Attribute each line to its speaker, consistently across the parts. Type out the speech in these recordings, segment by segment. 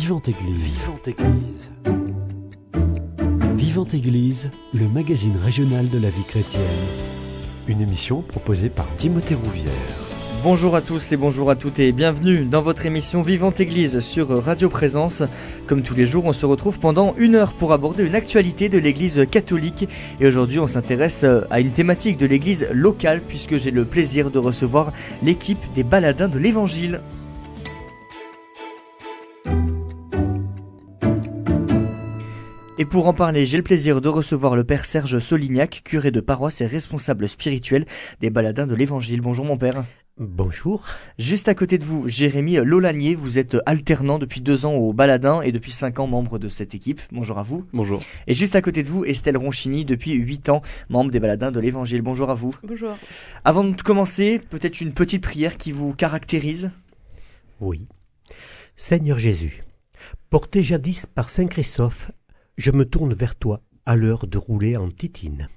Speaker 1: Vivante Église. Vivante Église. Vivante Église, le magazine régional de la vie chrétienne. Une émission proposée par Timothée Rouvière.
Speaker 2: Bonjour à tous et bonjour à toutes et bienvenue dans votre émission Vivante Église sur Radio Présence. Comme tous les jours, on se retrouve pendant une heure pour aborder une actualité de l'Église catholique. Et aujourd'hui, on s'intéresse à une thématique de l'Église locale puisque j'ai le plaisir de recevoir l'équipe des baladins de l'Évangile. Et pour en parler, j'ai le plaisir de recevoir le père Serge Solignac, curé de paroisse et responsable spirituel des baladins de l'Évangile. Bonjour mon père.
Speaker 3: Bonjour.
Speaker 2: Juste à côté de vous, Jérémy Lolanier, vous êtes alternant depuis deux ans au Baladin et depuis cinq ans membre de cette équipe. Bonjour à vous.
Speaker 4: Bonjour.
Speaker 2: Et juste à côté de vous, Estelle Ronchini, depuis huit ans, membre des Baladins de l'Évangile. Bonjour à vous.
Speaker 5: Bonjour.
Speaker 2: Avant de commencer, peut-être une petite prière qui vous caractérise
Speaker 3: Oui. Seigneur Jésus, porté jadis par Saint Christophe, je me tourne vers toi à l'heure de rouler en titine.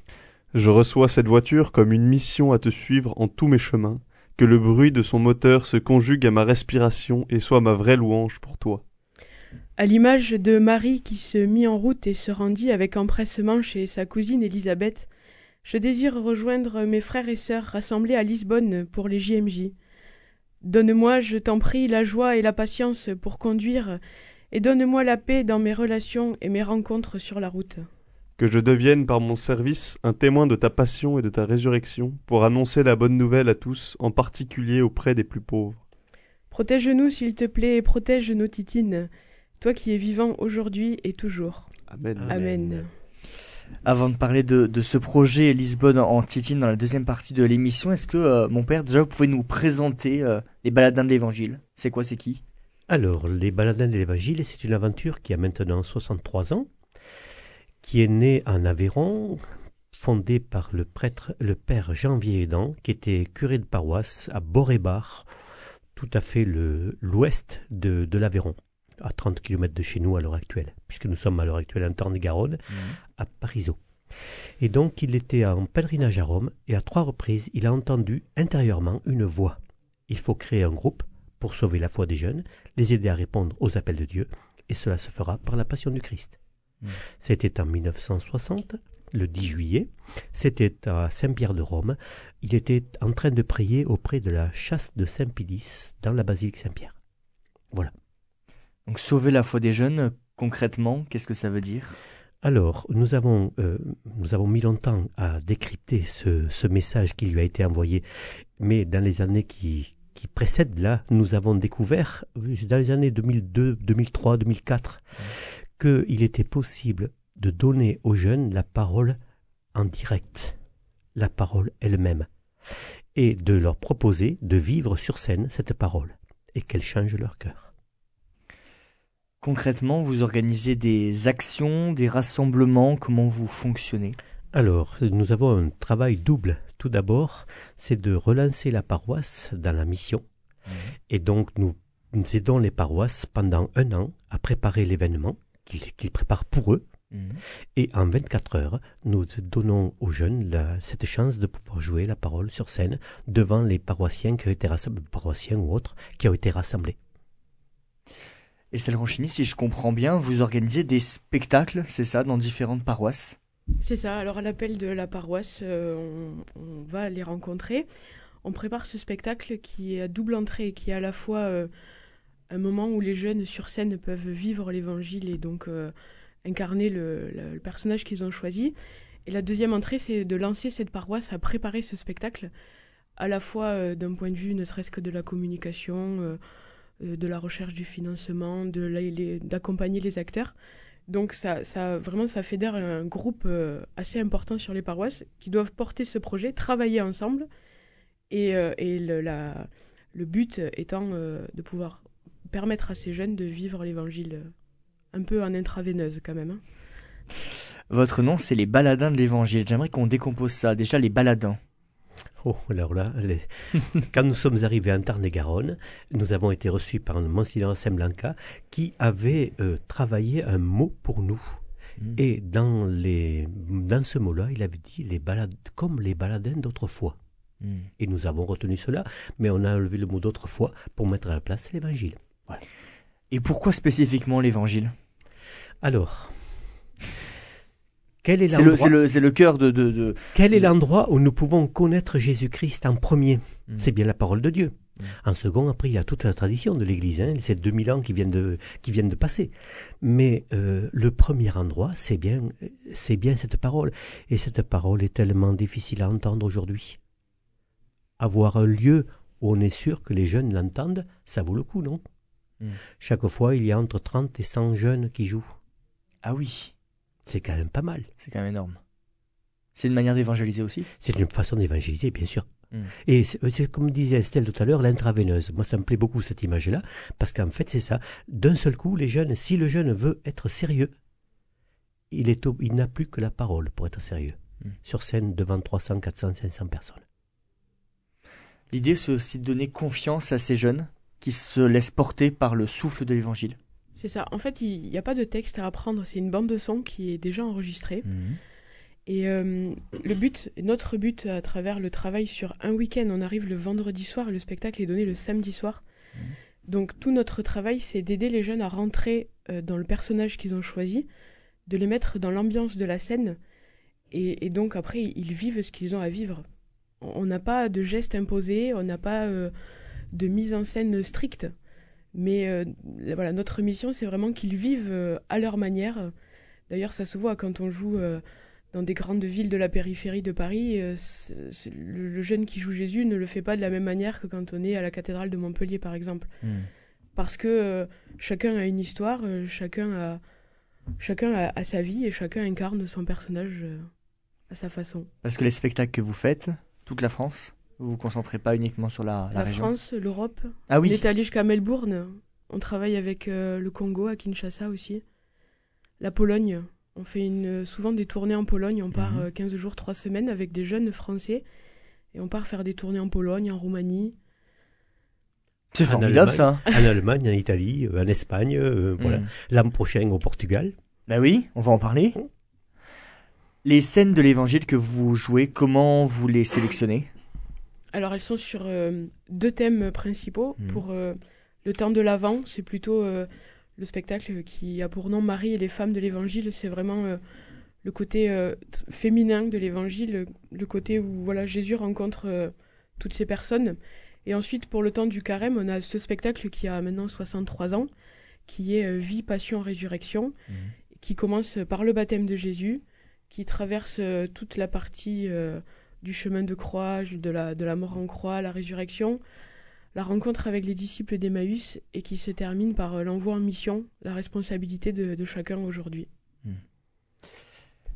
Speaker 4: Je reçois cette voiture comme une mission à te suivre en tous mes chemins, que le bruit de son moteur se conjugue à ma respiration et soit ma vraie louange pour toi.
Speaker 5: À l'image de Marie qui se mit en route et se rendit avec empressement chez sa cousine Élisabeth, je désire rejoindre mes frères et sœurs rassemblés à Lisbonne pour les JMJ. Donne-moi, je t'en prie, la joie et la patience pour conduire et donne-moi la paix dans mes relations et mes rencontres sur la route.
Speaker 4: Que je devienne par mon service un témoin de ta passion et de ta résurrection, pour annoncer la bonne nouvelle à tous, en particulier auprès des plus pauvres.
Speaker 5: Protège-nous, s'il te plaît, et protège nos titines, toi qui es vivant aujourd'hui et toujours.
Speaker 4: Amen.
Speaker 5: Amen.
Speaker 2: Avant de parler de, de, ce projet Lisbonne en Titine dans la deuxième partie de l'émission, est-ce que, euh, mon père, déjà, vous pouvez nous présenter euh, les baladins de l'Évangile? C'est quoi, c'est qui?
Speaker 3: Alors, Les Baladins de l'Évangile, c'est une aventure qui a maintenant 63 ans, qui est née en Aveyron, fondée par le prêtre, le père Jean Vieildan, qui était curé de paroisse à Borébar, tout à fait l'ouest de, de l'Aveyron, à 30 km de chez nous à l'heure actuelle, puisque nous sommes à l'heure actuelle en Tarn-et-Garonne, mmh. à Parisot. Et donc, il était en pèlerinage à Rome, et à trois reprises, il a entendu intérieurement une voix. Il faut créer un groupe pour sauver la foi des jeunes, les aider à répondre aux appels de Dieu, et cela se fera par la passion du Christ. Mmh. C'était en 1960, le 10 juillet, c'était à Saint-Pierre de Rome, il était en train de prier auprès de la chasse de Saint-Pédis dans la basilique Saint-Pierre. Voilà.
Speaker 2: Donc sauver la foi des jeunes, concrètement, qu'est-ce que ça veut dire?
Speaker 3: Alors, nous avons, euh, nous avons mis longtemps à décrypter ce, ce message qui lui a été envoyé, mais dans les années qui, qui précèdent là, nous avons découvert, dans les années 2002, 2003, 2004, qu'il était possible de donner aux jeunes la parole en direct, la parole elle-même, et de leur proposer de vivre sur scène cette parole, et qu'elle change leur cœur.
Speaker 2: Concrètement, vous organisez des actions, des rassemblements, comment vous fonctionnez?
Speaker 3: Alors, nous avons un travail double. Tout d'abord, c'est de relancer la paroisse dans la mission. Mmh. Et donc, nous, nous, aidons les paroisses pendant un an à préparer l'événement qu'ils préparent pour eux. Mmh. Et en 24 heures, nous donnons aux jeunes la, cette chance de pouvoir jouer la parole sur scène devant les paroissiens qui ont été rassemblés, paroissiens ou autres, qui ont été rassemblés.
Speaker 2: Estelle Ronchini, si je comprends bien, vous organisez des spectacles, c'est ça, dans différentes paroisses?
Speaker 5: C'est ça. Alors, à l'appel de la paroisse, euh, on, va les rencontrer. On prépare ce spectacle qui est à double entrée, qui est à la fois euh, un moment où les jeunes sur scène peuvent vivre l'évangile et donc euh, incarner le, personnage qu'ils ont choisi. Et la deuxième entrée, c'est de lancer cette paroisse à préparer ce spectacle, à la fois d'un point de vue ne serait-ce que de la communication, de la recherche du financement, d'accompagner les acteurs. Donc ça, ça, vraiment, ça fédère un groupe euh, assez important sur les paroisses qui doivent porter ce projet, travailler ensemble. Et, euh, et le, le, but étant euh, de pouvoir permettre à ces jeunes de vivre l'évangile un peu en intraveineuse quand même. Hein.
Speaker 2: Votre nom, c'est les baladins de l'évangile. J'aimerais qu'on décompose ça. Déjà, les baladins.
Speaker 3: Oh, alors là, les... quand nous sommes arrivés en Tarn-et-Garonne, nous avons été reçus par Monsignor Semblanca qui avait euh, travaillé un mot pour nous. Mmh. Et dans, les, dans ce mot-là, il avait dit les balades, comme les baladins d'autrefois. Mmh. Et nous avons retenu cela, mais on a enlevé le mot d'autrefois pour mettre à la place l'évangile. Voilà.
Speaker 2: Et pourquoi spécifiquement l'évangile?
Speaker 3: Alors, quel est
Speaker 2: C'est le,
Speaker 3: l'endroit
Speaker 2: c'est le, c'est le cœur de... de, de-
Speaker 3: quel est l'endroit où nous pouvons connaître Jésus-Christ en premier
Speaker 2: Mm.
Speaker 3: C'est bien la parole de Dieu.
Speaker 2: Mm.
Speaker 3: En second, après, il y a toute la tradition de l'Église. Hein, c'est 2000 ans qui viennent de, qui viennent de passer. Mais euh, le premier endroit, c'est bien, c'est bien cette parole. Et cette parole est tellement difficile à entendre aujourd'hui. Avoir un lieu où on est sûr que les jeunes l'entendent, ça vaut le coup, non
Speaker 2: Mm.
Speaker 3: Chaque fois, il y a entre 30 et 100 jeunes qui jouent.
Speaker 2: Ah oui,
Speaker 3: C'est quand même pas mal.
Speaker 2: c'est quand même énorme. C'est une manière d'évangéliser aussi?
Speaker 3: C'est une façon d'évangéliser, bien sûr.
Speaker 2: Mm.
Speaker 3: Et c'est c'est comme disait Estelle tout à l'heure, l'intraveineuse. Moi, ça me plaît beaucoup cette image-là, parce qu'en fait, c'est ça. D'un seul coup, les jeunes, si le jeune veut être sérieux, il, est au- il n'a plus que la parole pour être sérieux.
Speaker 2: Mm.
Speaker 3: Sur scène, devant 300, 400, 500 personnes.
Speaker 2: L'idée, c'est aussi de donner confiance à ces jeunes qui se laissent porter par le souffle de l'évangile.
Speaker 5: C'est ça. En fait, il n'y a pas de texte à apprendre. C'est une bande de son qui est déjà enregistrée. Et euh, le but, notre but à travers le travail sur un week-end, on arrive le vendredi soir et le spectacle est donné le samedi soir.
Speaker 2: Mhm.
Speaker 5: Donc tout notre travail, c'est d'aider les jeunes à rentrer euh, dans le personnage qu'ils ont choisi, de les mettre dans l'ambiance de la scène, et, et donc après, ils vivent ce qu'ils ont à vivre. On on n'a pas de gestes imposés, on n'a pas euh, de mise en scène stricte, mais euh, voilà, notre mission, c'est vraiment qu'ils vivent euh, à leur manière. D'ailleurs, ça se voit quand on joue euh, dans des grandes villes de la périphérie de Paris. le, le jeune qui joue Jésus ne le fait pas de la même manière que quand on est à la cathédrale de Montpellier, par exemple. Parce que chacun a une histoire, chacun, a, chacun a, a sa vie et chacun incarne son personnage à sa façon.
Speaker 2: Parce que les spectacles que vous faites, toute la France, vous vous concentrez pas uniquement sur la, la
Speaker 5: La,
Speaker 2: région
Speaker 5: France, l'Europe.
Speaker 2: Ah
Speaker 5: On
Speaker 2: oui,
Speaker 5: est allé jusqu'à Melbourne. On travaille avec euh, le Congo, à Kinshasa aussi. La Pologne. On fait une, souvent des tournées en Pologne. On part euh, 15 jours, 3 semaines avec des jeunes Français. Et on part faire des tournées en Pologne, en Roumanie.
Speaker 2: c'est formidable ça.
Speaker 3: En Allemagne, en Italie, euh, en Espagne, euh, voilà.
Speaker 2: Mm.
Speaker 3: L'an prochain au Portugal.
Speaker 2: Bah oui, on va en parler. Les scènes de l'évangile que vous jouez, comment vous les sélectionnez?
Speaker 5: Alors elles sont sur euh, deux thèmes principaux.
Speaker 2: Mhm.
Speaker 5: Pour euh, le temps de l'Avent, c'est plutôt euh, le spectacle qui a pour nom Marie et les femmes de l'Évangile. C'est vraiment le côté féminin de l'Évangile, le, côté où voilà Jésus rencontre toutes ces personnes. Et ensuite, pour le temps du carême, on a ce spectacle qui a maintenant 63 ans, qui est Vie, Passion, Résurrection, qui commence par le baptême de Jésus, qui traverse toute la partie du chemin de croix, de la, de la mort en croix, la résurrection, la rencontre avec les disciples d'Emmaüs, et qui se termine par euh, l'envoi en mission, la responsabilité de, de chacun aujourd'hui.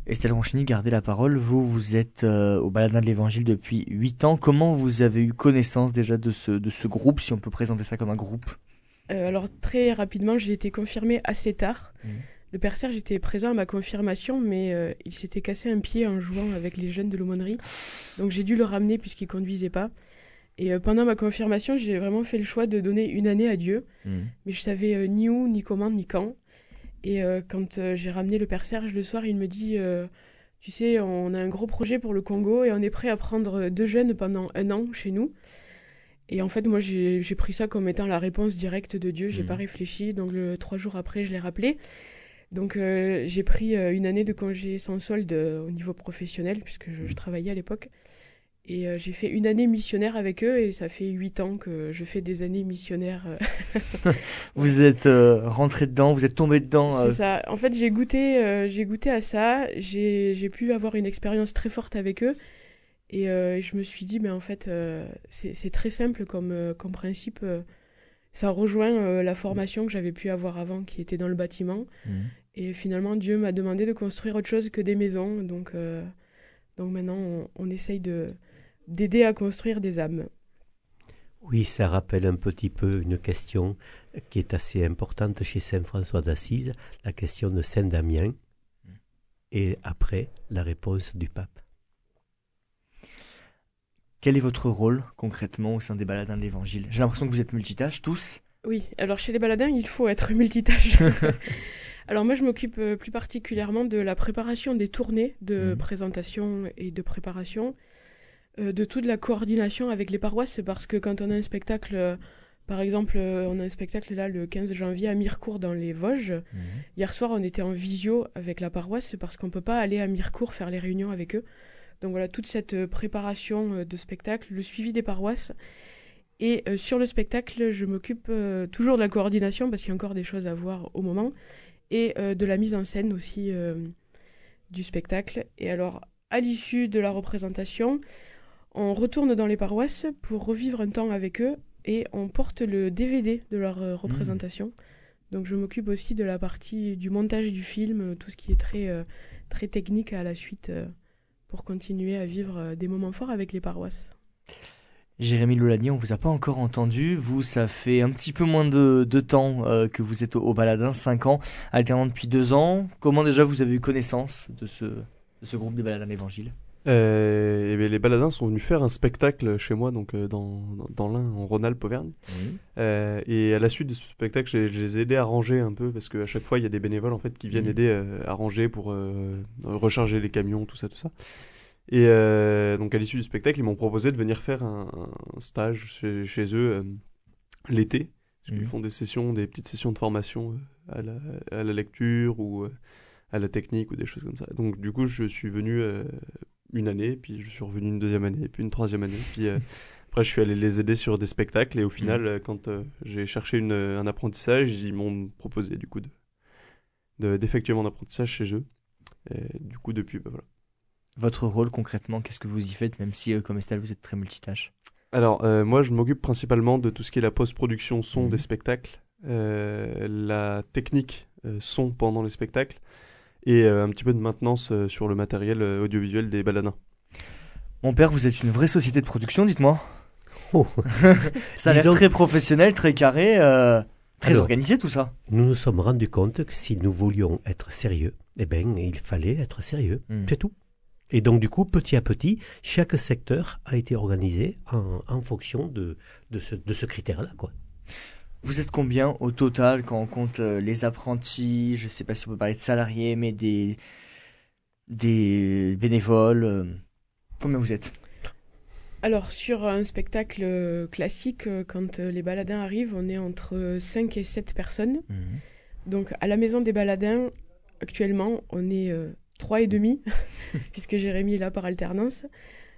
Speaker 2: Estelle Ronchini, gardez la parole. Vous, vous êtes euh, au Baladin de l'Évangile depuis 8 ans. Comment vous avez eu connaissance déjà de ce, de ce groupe, si on peut présenter ça comme un groupe?
Speaker 5: Euh, alors très rapidement, j'ai été confirmée assez tard.
Speaker 2: Mhm.
Speaker 5: Le père Serge était présent à ma confirmation, mais euh, il s'était cassé un pied en jouant avec les jeunes de l'aumônerie. Donc j'ai dû le ramener puisqu'il conduisait pas. Et euh, pendant ma confirmation, j'ai vraiment fait le choix de donner une année à Dieu. mais je savais euh, ni où, ni comment, ni quand. Et quand j'ai ramené le père Serge le soir, il me dit Tu sais, on a un gros projet pour le Congo et on est prêt à prendre deux jeunes pendant un an chez nous. Et en fait, moi, j'ai pris ça comme étant la réponse directe de Dieu. J'ai
Speaker 2: Mhm.
Speaker 5: pas réfléchi. Donc, le, trois jours après, je l'ai rappelé. Donc, euh, j'ai pris euh, une année de congé sans solde euh, au niveau professionnel, puisque je, je travaillais à l'époque. Et j'ai fait une année missionnaire avec eux, et ça fait huit ans que je fais des années missionnaires
Speaker 2: Vous êtes rentré dedans, vous êtes tombé dedans.
Speaker 5: C'est ça. En fait, j'ai goûté, j'ai goûté à ça. J'ai, pu avoir une expérience très forte avec eux. Et je me suis dit, mais en fait, c'est, très simple comme, comme principe. Ça rejoint euh, la formation que j'avais pu avoir avant, qui était dans le bâtiment.
Speaker 2: Mhm.
Speaker 5: Et finalement, Dieu m'a demandé de construire autre chose que des maisons. Donc, euh, donc maintenant, on, on essaye de, d'aider à construire des âmes.
Speaker 3: Oui, ça rappelle un petit peu une question qui est assez importante chez Saint François d'Assise, la question de Saint Damien, et après la réponse du pape.
Speaker 2: Quel est votre rôle concrètement au sein des baladins de l'Évangile? J'ai l'impression que vous êtes multitâches tous.
Speaker 5: Oui, alors chez les baladins, il faut être multitâche. alors moi, je m'occupe euh, plus particulièrement de la préparation des tournées de
Speaker 2: Mhm.
Speaker 5: présentation et de préparation, euh, de toute la coordination avec les paroisses, parce que quand on a un spectacle euh, Par exemple, euh, on a un spectacle là le 15 janvier à Mirecourt dans les Vosges.
Speaker 2: Mhm.
Speaker 5: Hier soir, on était en visio avec la paroisse parce qu'on peut pas aller à Mirecourt faire les réunions avec eux. Donc voilà, toute cette euh, préparation euh, de spectacle, le suivi des paroisses. Et euh, sur le spectacle, je m'occupe euh, toujours de la coordination parce qu'il y a encore des choses à voir au moment. Et euh, de la mise en scène aussi du spectacle. Et alors, à l'issue de la représentation, on retourne dans les paroisses pour revivre un temps avec eux et on porte le DVD de leur représentation. Donc je m'occupe aussi de la partie du montage du film, tout ce qui est très, très technique à la suite pour continuer à vivre euh, des moments forts avec les paroisses.
Speaker 2: Jérémy Lolani, on vous a pas encore entendu. Vous, ça fait un petit peu moins de, de temps euh, que vous êtes au, Baladin, 5 ans, alternant depuis 2 ans. Comment déjà vous avez eu connaissance de ce, de groupe des Baladins d'Évangile
Speaker 4: Euh, et bien, les baladins sont venus faire un spectacle chez moi, donc euh, dans, dans l'Ain, en Rhône-Alpes, Auvergne. Euh, et à la suite de ce spectacle, je les ai aidés à ranger un peu, parce qu'à chaque fois, il y a des bénévoles en fait qui viennent
Speaker 2: Mhm.
Speaker 4: aider à ranger pour recharger les camions, tout ça, tout ça. Et donc à l'issue du spectacle, ils m'ont proposé de venir faire un, un stage chez, chez eux l'été, parce qu'ils
Speaker 2: Mhm.
Speaker 4: font des sessions, des petites sessions de formation à, la, à la lecture ou à la technique ou des choses comme ça. Donc du coup, je suis venu une année, puis je suis revenu une deuxième année, puis une troisième année, puis euh, après je suis allé les aider sur des spectacles et au final, euh, quand euh, j'ai cherché une, un apprentissage, ils m'ont proposé du coup de de- d'effectuer mon apprentissage chez eux. Et du coup, depuis, bah, voilà.
Speaker 2: Votre rôle concrètement, qu'est-ce que vous y faites, même si comme Estelle vous êtes très multitâche?
Speaker 4: Alors, euh, moi, je m'occupe principalement de tout ce qui est la post-production son
Speaker 2: Mhm.
Speaker 4: des spectacles, euh, la technique euh, son pendant les spectacles, et euh, un petit peu de maintenance euh, sur le matériel euh, audiovisuel des baladins.
Speaker 2: Mon père, vous êtes une vraie société de production, dites-moi.
Speaker 3: Oh.
Speaker 2: Ça a l'air très professionnel, très carré, euh, très
Speaker 3: Alors.
Speaker 2: organisé tout ça.
Speaker 3: Nous nous sommes rendus compte que si nous voulions être sérieux, eh ben, il fallait être sérieux.
Speaker 2: Mm.
Speaker 3: C'est tout. Et donc, du coup, petit à petit, chaque secteur a été organisé en, en fonction de, de ce, de ce critère-là. Quoi.
Speaker 2: Vous êtes combien au total quand on compte euh, les apprentis, je sais pas si on peut parler de salariés, mais des, des bénévoles euh, Combien vous êtes?
Speaker 5: Alors, sur un spectacle euh, classique, quand les baladins arrivent, on est entre 5 et 7 personnes. Donc, à la maison des baladins, actuellement, on est euh, trois et demi, puisque Jérémy est là par alternance.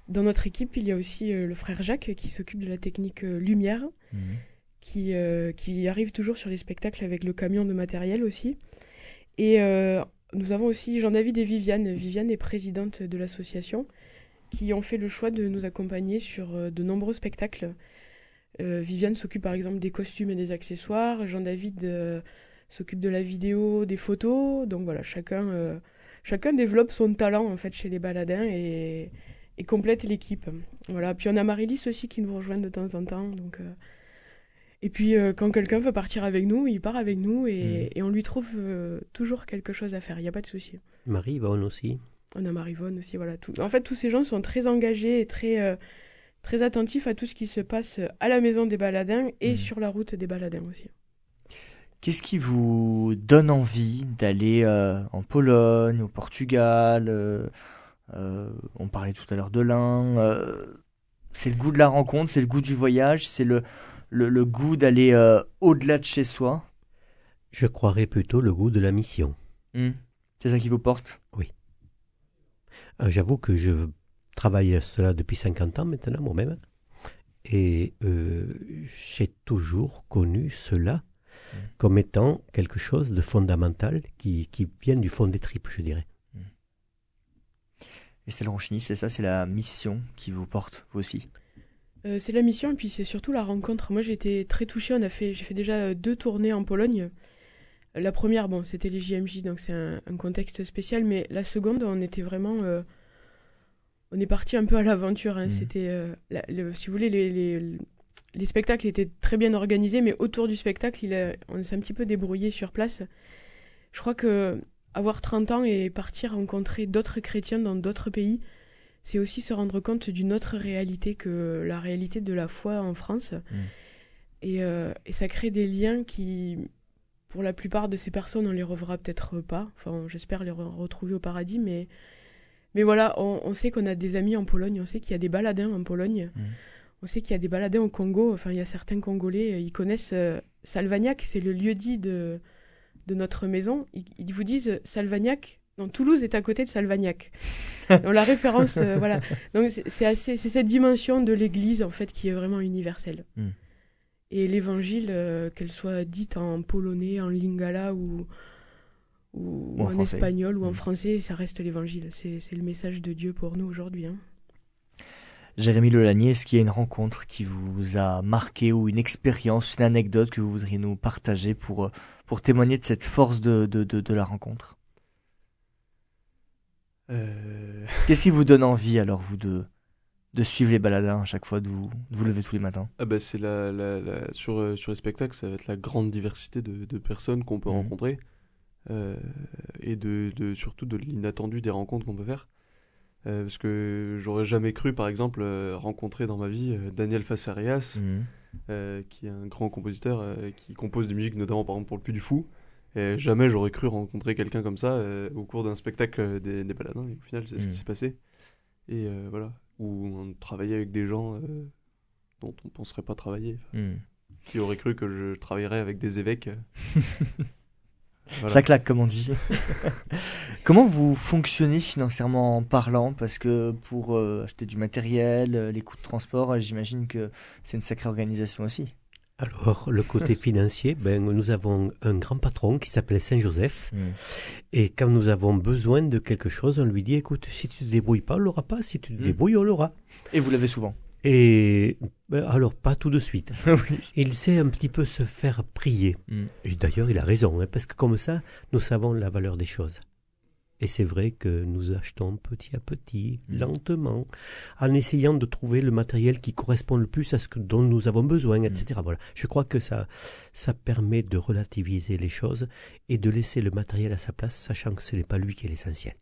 Speaker 5: Dans notre équipe, il y a aussi euh, le frère Jacques qui s'occupe de la technique euh, lumière, qui, euh, arrive toujours sur les spectacles avec le camion de matériel aussi. Et euh, nous avons aussi Jean-David et Viviane. Viviane est présidente de l'association, qui ont fait le choix de nous accompagner sur euh, de nombreux spectacles. Euh, Viviane s'occupe par exemple des costumes et des accessoires. Jean-David s'occupe de la vidéo, des photos. Donc voilà, chacun, chacun développe son talent en fait chez les baladins et, complète l'équipe. Voilà. Puis on a Marilys aussi qui nous rejoint de temps en temps. Donc, Et puis euh, quand quelqu'un veut partir avec nous, il part avec nous et, et on lui trouve euh, toujours quelque chose à faire. Il n'y a pas de souci.
Speaker 3: Marie-Yvonne aussi.
Speaker 5: On a Marivonne aussi, voilà. Tout... En fait, tous ces gens sont très engagés et très, euh, très attentifs à tout ce qui se passe à la maison des baladins et
Speaker 2: Mhm.
Speaker 5: sur la route des baladins aussi.
Speaker 2: Qu'est-ce qui vous donne envie d'aller euh, en Pologne, au Portugal euh, euh, On parlait tout à l'heure de euh, c'est le goût de la rencontre, c'est le goût du voyage, c'est le, le, le goût d'aller euh, au-delà de chez soi.
Speaker 3: Je croirais plutôt le goût de la mission.
Speaker 2: Hmm. C'est ça qui vous porte?
Speaker 3: Euh, J'avoue que je travaille à cela depuis 50 ans maintenant moi-même. Et euh, j'ai toujours connu cela
Speaker 2: Mm.
Speaker 3: comme étant quelque chose de fondamental qui, qui vient du fond des tripes, je dirais.
Speaker 2: Estelle Ronchini, c'est ça, c'est la mission qui vous porte, vous aussi?
Speaker 5: Euh, c'est la mission et puis c'est surtout la rencontre. Moi, j'ai été très touchée. On a fait, j'ai fait déjà deux tournées en Pologne. La première, bon, c'était les JMJ, donc c'est un, un contexte spécial. Mais la seconde, on était vraiment, euh, on est parti un peu à l'aventure. hein.
Speaker 2: Mhm.
Speaker 5: C'était, euh, la- le- si vous voulez, les, les, les spectacles étaient très bien organisés, mais autour du spectacle, il a- on s'est un petit peu débrouillé sur place. Je crois que avoir 30 ans et partir rencontrer d'autres chrétiens dans d'autres pays, c'est aussi se rendre compte d'une autre réalité que la réalité de la foi en France. Et, euh, et ça crée des liens qui, pour la plupart de ces personnes, on les reverra peut-être pas. Enfin, j'espère les re- retrouver au paradis, mais, mais voilà, on, on sait qu'on a des amis en Pologne, on sait qu'il y a des baladins en Pologne.
Speaker 2: Mm.
Speaker 5: on sait qu'il y a des baladins au Congo, enfin il y a certains Congolais, ils connaissent Salvagnac, c'est le lieu dit de, de notre maison. Ils, vous disent Salvagnac, non, Toulouse est à côté de Salvagnac. Donc la référence, voilà. Donc c'est assez, c'est cette dimension de l'Église en fait qui est vraiment universelle. Hmm. Et l'évangile, qu'elle soit dite en polonais, en lingala ou, ou, en, espagnol ou en mm. français, ça reste l'évangile. C'est le message de Dieu pour nous aujourd'hui. Hein.
Speaker 2: Jérémy Lelanier, est-ce qu'il y a une rencontre qui vous a marqué ou une expérience, une anecdote que vous voudriez nous partager pour, euh, pour témoigner de cette force de, de, de, la rencontre? Euh... Qu'est-ce qui vous donne envie alors, vous, de, de suivre les baladins à chaque fois, de vous, vous lever tous les matins?
Speaker 4: Ah bah c'est la, la, sur, euh, sur les spectacles, ça va être la grande diversité de, de personnes qu'on peut mm. rencontrer. Euh, et de, de, surtout de l'inattendu des rencontres qu'on peut faire. Euh, parce que j'aurais jamais cru, par exemple, rencontrer dans ma vie Daniel Fassarias, mhm. qui est un grand compositeur qui compose des musiques, notamment par exemple pour le Puy du Fou. Et jamais j'aurais cru rencontrer quelqu'un comme ça au cours d'un spectacle des, des baladins. Et au final, c'est ce qui mhm. s'est passé. Et voilà, où on travaillait avec des gens dont on ne penserait pas travailler. Mhm. Qui aurait cru que je travaillerais avec des évêques
Speaker 2: Ça claque, comme on dit. Comment vous fonctionnez financièrement parlant? Parce que pour euh, acheter du matériel, euh, les coûts de transport, euh, j'imagine que c'est une sacrée organisation aussi.
Speaker 3: Alors, le côté financier, ben, nous avons un grand patron qui s'appelle Saint-Joseph. Hmm. Et quand nous avons besoin de quelque chose, on lui dit, écoute, si tu te débrouilles pas, on l'aura pas. Si tu te hmm. débrouilles, on l'aura.
Speaker 2: Et vous l'avez souvent
Speaker 3: et ben, alors, pas tout de suite. Il sait un petit peu se faire prier. Mm. Et d'ailleurs, il a raison, hein, parce que comme ça, nous savons la valeur des choses. Et c'est vrai que nous achetons petit à petit, mm. lentement, en essayant de trouver le matériel qui correspond le plus à ce dont nous avons besoin, etc. Mm. Voilà. Je crois que ça, ça permet de relativiser les choses et de laisser le matériel à sa place, sachant que ce n'est pas lui qui est l'essentiel.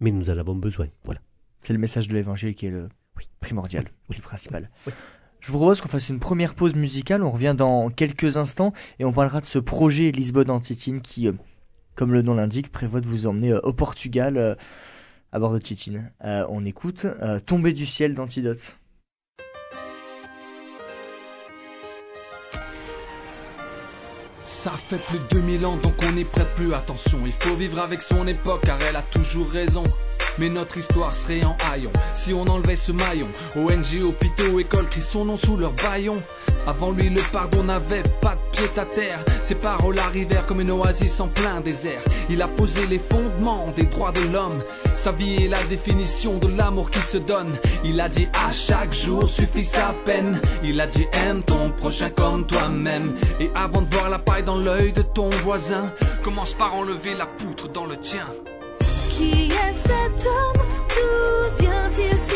Speaker 3: Mais nous en avons besoin. Voilà.
Speaker 2: C'est le message de l'évangile qui est le, oui, primordial, oui, principal. Je vous propose qu'on fasse une première pause musicale. On revient dans quelques instants et on parlera de ce projet Lisbonne Antitine qui, euh, comme le nom l'indique, prévoit de vous emmener euh, au Portugal euh, à bord de Titine. on écoute Tomber du ciel d'Antidote.
Speaker 6: Ça fait plus de 2000 ans donc on n'y prête plus attention. Il faut vivre avec son époque car elle a toujours raison. Mais notre histoire serait en haillon si on enlevait ce maillon. ONG, hôpitaux, écoles crient son nom sous leur baillon. Avant lui, le pardon n'avait pas de pied à terre. Ses paroles arrivèrent comme une oasis en plein désert. Il a posé les fondements des droits de l'homme. Sa vie est la définition de l'amour qui se donne. Il a dit à chaque jour suffit sa peine. Il a dit aime ton prochain comme toi-même. Et avant de voir la paille dans l'œil de ton voisin, commence par enlever la poutre dans le tien.
Speaker 7: Qui est cet homme? D'où vient-il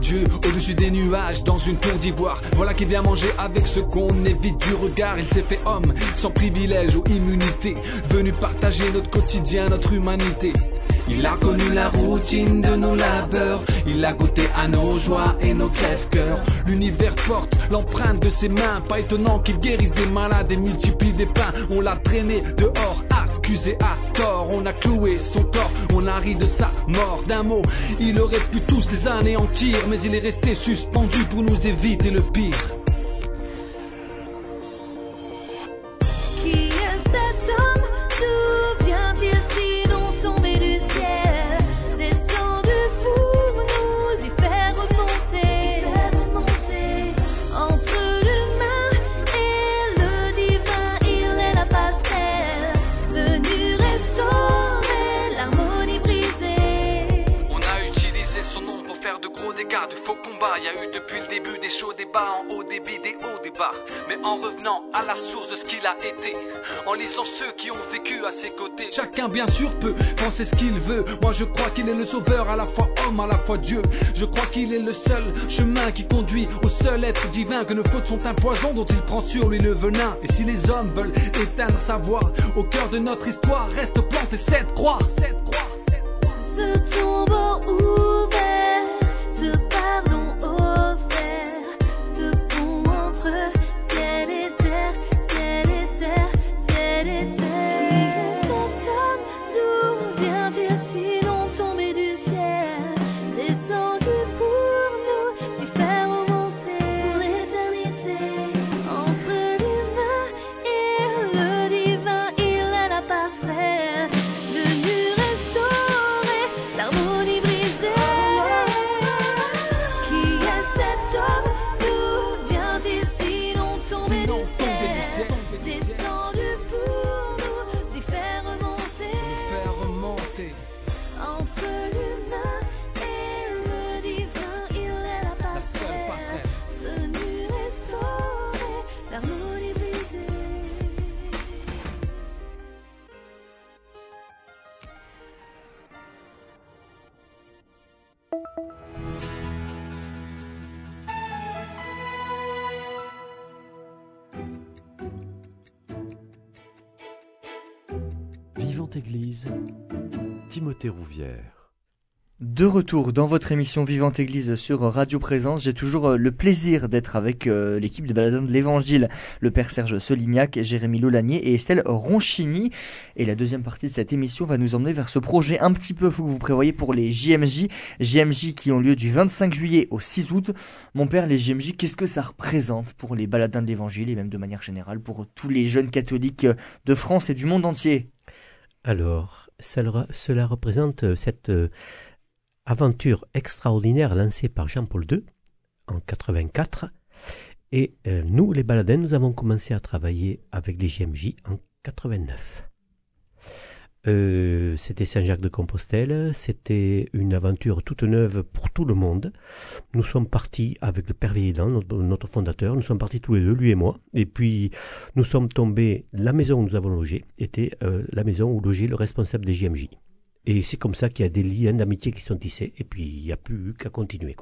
Speaker 6: Dieu au-dessus des nuages dans une tour d'ivoire. Voilà qui vient manger avec ce qu'on évite du regard. Il s'est fait homme sans privilège ou immunité. Venu partager notre quotidien, notre humanité. Il a connu la routine de nos labeurs. Il a goûté à nos joies et nos crèves-cœurs. L'univers porte l'empreinte de ses mains. Pas étonnant qu'il guérisse des malades et multiplie des pains. On l'a traîné dehors accusé à tort. On a cloué son corps, on a ri de sa mort. D'un mot, il aurait pu tous les anéantir, mais il est resté suspendu pour nous éviter le pire. Chacun bien sûr peut penser ce qu'il veut. Moi je crois qu'il est le sauveur, à la fois homme, à la fois Dieu. Je crois qu'il est le seul chemin qui conduit au seul être divin. Que nos fautes sont un poison dont il prend sur lui le venin. Et si les hommes veulent éteindre sa voix, au cœur de notre histoire reste plantée cette croix. Croix, cette croix.
Speaker 2: De retour dans votre émission Vivante Église sur Radio Présence, j'ai toujours euh, le plaisir d'être avec euh, l'équipe de Baladins de l'Évangile, le père Serge Solignac, Jérémy Lolanier et Estelle Ronchini. Et la deuxième partie de cette émission va nous emmener vers ce projet un petit peu fou que vous prévoyez pour les JMJ, JMJ qui ont lieu du 25 juillet au 6 août. Mon père, les JMJ, qu'est-ce que ça représente pour les Baladins de l'Évangile et même de manière générale pour tous les jeunes catholiques euh, de France et du monde entier?
Speaker 3: Alors, cela, représente euh, cette euh, aventure extraordinaire lancée par Jean-Paul II en 84. Et euh, nous, les baladins, nous avons commencé à travailler avec les JMJ en 89. Euh, c'était Saint-Jacques-de-Compostelle, c'était une aventure toute neuve pour tout le monde. Nous sommes partis avec le Père Vieillan, notre, fondateur, nous sommes partis tous les deux, lui et moi, et puis nous sommes tombés, la maison où nous avons logé était euh, la maison où logeait le responsable des JMJ. Et c'est comme ça qu'il y a des liens d'amitié qui sont tissés, et puis il n'y a plus qu'à continuer.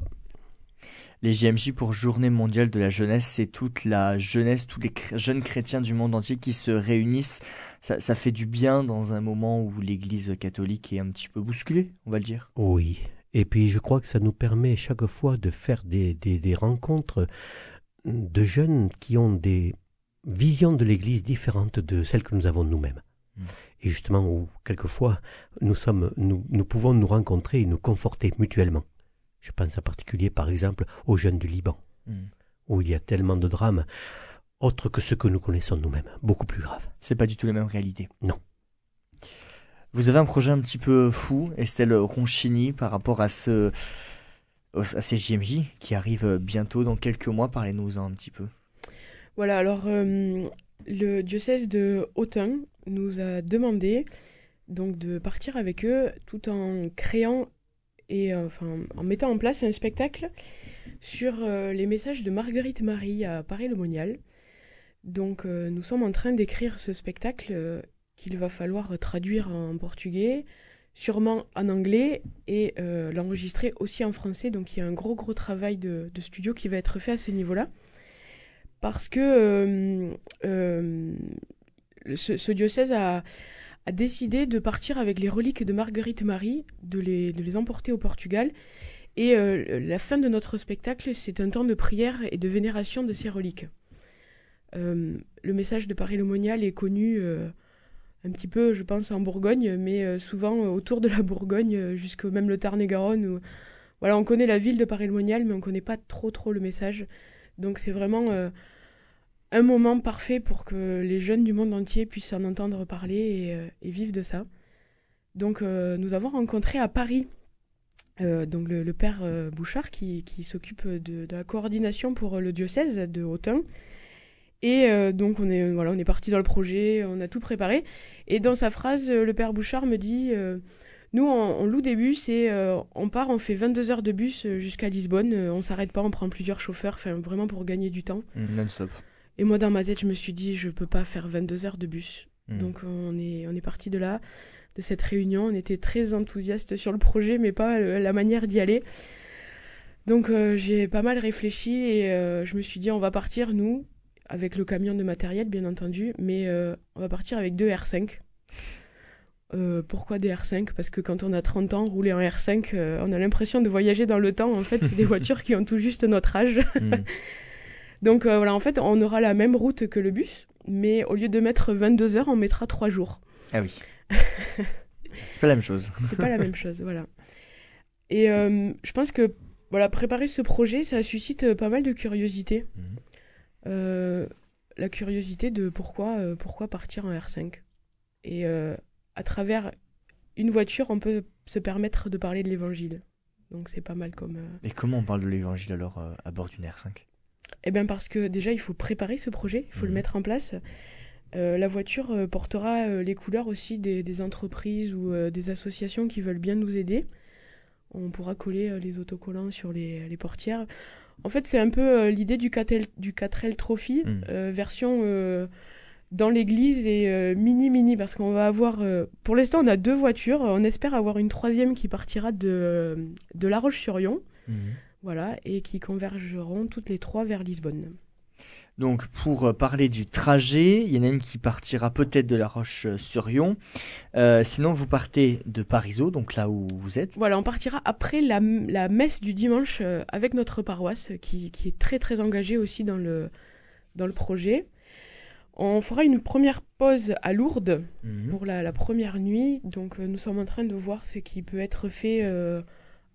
Speaker 2: Les JMJ pour Journée mondiale de la jeunesse, c'est toute la jeunesse, tous les chr- jeunes chrétiens du monde entier qui se réunissent. Ça, ça fait du bien dans un moment où l'Église catholique est un petit peu bousculée, on va le dire.
Speaker 3: Oui. Et puis je crois que ça nous permet chaque fois de faire des, des, des rencontres de jeunes qui ont des visions de l'Église différentes de celles que nous avons nous-mêmes.
Speaker 2: Mm.
Speaker 3: Et justement, où quelquefois, nous, sommes, nous, nous pouvons nous rencontrer et nous conforter mutuellement. Je pense en particulier, par exemple, aux jeunes du Liban,
Speaker 2: Mm.
Speaker 3: où il y a tellement de drames autres que ceux que nous connaissons nous-mêmes, beaucoup plus graves.
Speaker 2: C'est pas du tout la même réalité.
Speaker 3: Non.
Speaker 2: Vous avez un projet un petit peu fou, Estelle Ronchini, par rapport à ce à ces JMJ qui arrivent bientôt dans quelques mois. Parlez-nous-en un petit peu.
Speaker 5: Voilà, alors euh, le diocèse de Autun nous a demandé donc de partir avec eux tout en créant et euh, enfin en mettant en place un spectacle sur euh, les messages de Marguerite Marie à Paris-le-Monial. Donc euh, nous sommes en train d'écrire ce spectacle qu'il va falloir traduire en portugais, sûrement en anglais et l'enregistrer aussi en français. Donc il y a un gros gros travail de, studio qui va être fait à ce niveau-là parce que ce diocèse a, a décidé de partir avec les reliques de Marguerite Marie, de les, emporter au Portugal. Et euh, la fin de notre spectacle, c'est un temps de prière et de vénération de ces reliques. Euh, le message de Paris-le-Monial est connu euh, un petit peu, je pense, en Bourgogne, mais souvent autour de la Bourgogne, jusqu'au même le Tarn-et-Garonne. Voilà, on connaît la ville de Paris-le-Monial, mais on ne connaît pas trop trop le message. Donc c'est vraiment un moment parfait pour que les jeunes du monde entier puissent en entendre parler et, euh, vivre de ça. Donc euh, nous avons rencontré à Paris euh, donc le, père Bouchard qui, s'occupe de, la coordination pour le diocèse de Autun. Et donc on est voilà on est parti dans le projet, on a tout préparé. Et dans sa phrase, le père Bouchard me dit Nous, on, loue des bus et on part, on fait 22 heures de bus jusqu'à Lisbonne. On s'arrête pas, on prend plusieurs chauffeurs, vraiment pour gagner du temps.
Speaker 2: Mm, Non-stop.
Speaker 5: Et moi, dans ma tête, je me suis dit, je peux pas faire 22 heures de bus.
Speaker 2: Mm.
Speaker 5: Donc on est, on est parti de là, de cette réunion. On était très enthousiastes sur le projet, mais pas euh, la manière d'y aller. Donc euh, j'ai pas mal réfléchi et euh, je me suis dit, on va partir, nous, avec le camion de matériel, bien entendu, mais euh, on va partir avec deux R5. Euh, pourquoi des R5 Parce que quand on a 30 ans, rouler en R5, euh, on a l'impression de voyager dans le temps. En fait, c'est des voitures qui ont tout juste notre âge. Donc euh, voilà, en fait, on aura la même route que le bus, mais au lieu de mettre 22 heures, on mettra 3 jours.
Speaker 2: Ah oui. C'est pas la même chose.
Speaker 5: C'est pas la même chose, voilà. Et euh, je pense que voilà, préparer ce projet, ça suscite euh, pas mal de curiosité.
Speaker 2: Mhm.
Speaker 5: Euh, la curiosité de pourquoi, pourquoi partir en R5. Et à travers une voiture, on peut se permettre de parler de l'évangile. Donc c'est pas mal comme... euh,
Speaker 2: Et comment on parle de l'évangile alors euh, à bord d'une R5
Speaker 5: Eh bien parce que déjà, il faut préparer ce projet, il faut le
Speaker 2: Mhm.
Speaker 5: mettre en place. Euh, la voiture euh, portera euh, les couleurs aussi des, des entreprises ou des associations qui veulent bien nous aider. On pourra coller les autocollants sur les, les portières. En fait, c'est un peu l'idée du 4L, du 4L Trophy,
Speaker 2: Mhm.
Speaker 5: version dans l'église et euh, mini-mini, parce qu'on va avoir... pour l'instant, on a deux voitures. On espère avoir une troisième qui partira de, de La Roche-sur-Yon.
Speaker 2: Mhm.
Speaker 5: Voilà, et qui convergeront toutes les trois vers Lisbonne.
Speaker 2: Donc pour euh, parler du trajet, il y en a une qui partira peut-être de La Roche-sur-Yon. Euh, sinon, vous partez de Parisot, donc là où vous êtes.
Speaker 5: Voilà, on partira après la, la messe du dimanche euh, avec notre paroisse, qui, qui est très très engagée aussi dans le, dans le projet. On fera une première pause à Lourdes
Speaker 2: Mhm.
Speaker 5: pour la, la première nuit. Donc nous sommes en train de voir ce qui peut être fait euh,